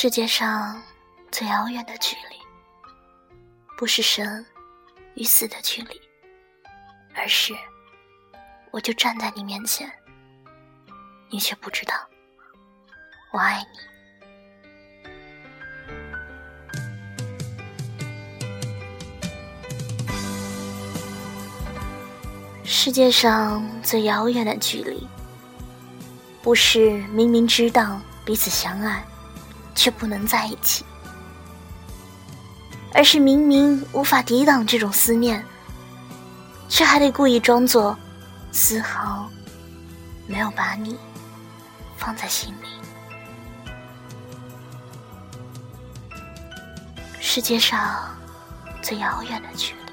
世界上最遥远的距离，不是生与死的距离，而是我就站在你面前，你却不知道我爱你。世界上最遥远的距离，不是明明知道彼此相爱，却不能在一起，而是明明无法抵挡这种思念，却还得故意装作丝毫没有把你放在心里。世界上最遥远的距离。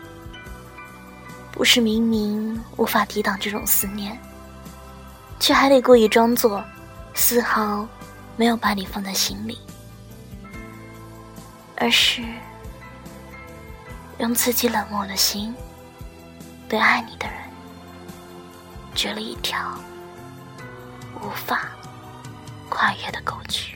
不是明明无法抵挡这种思念，却还得故意装作丝毫没有把你放在心里，而是用自己冷漠的心对爱你的人掘了一条无法跨越的沟渠。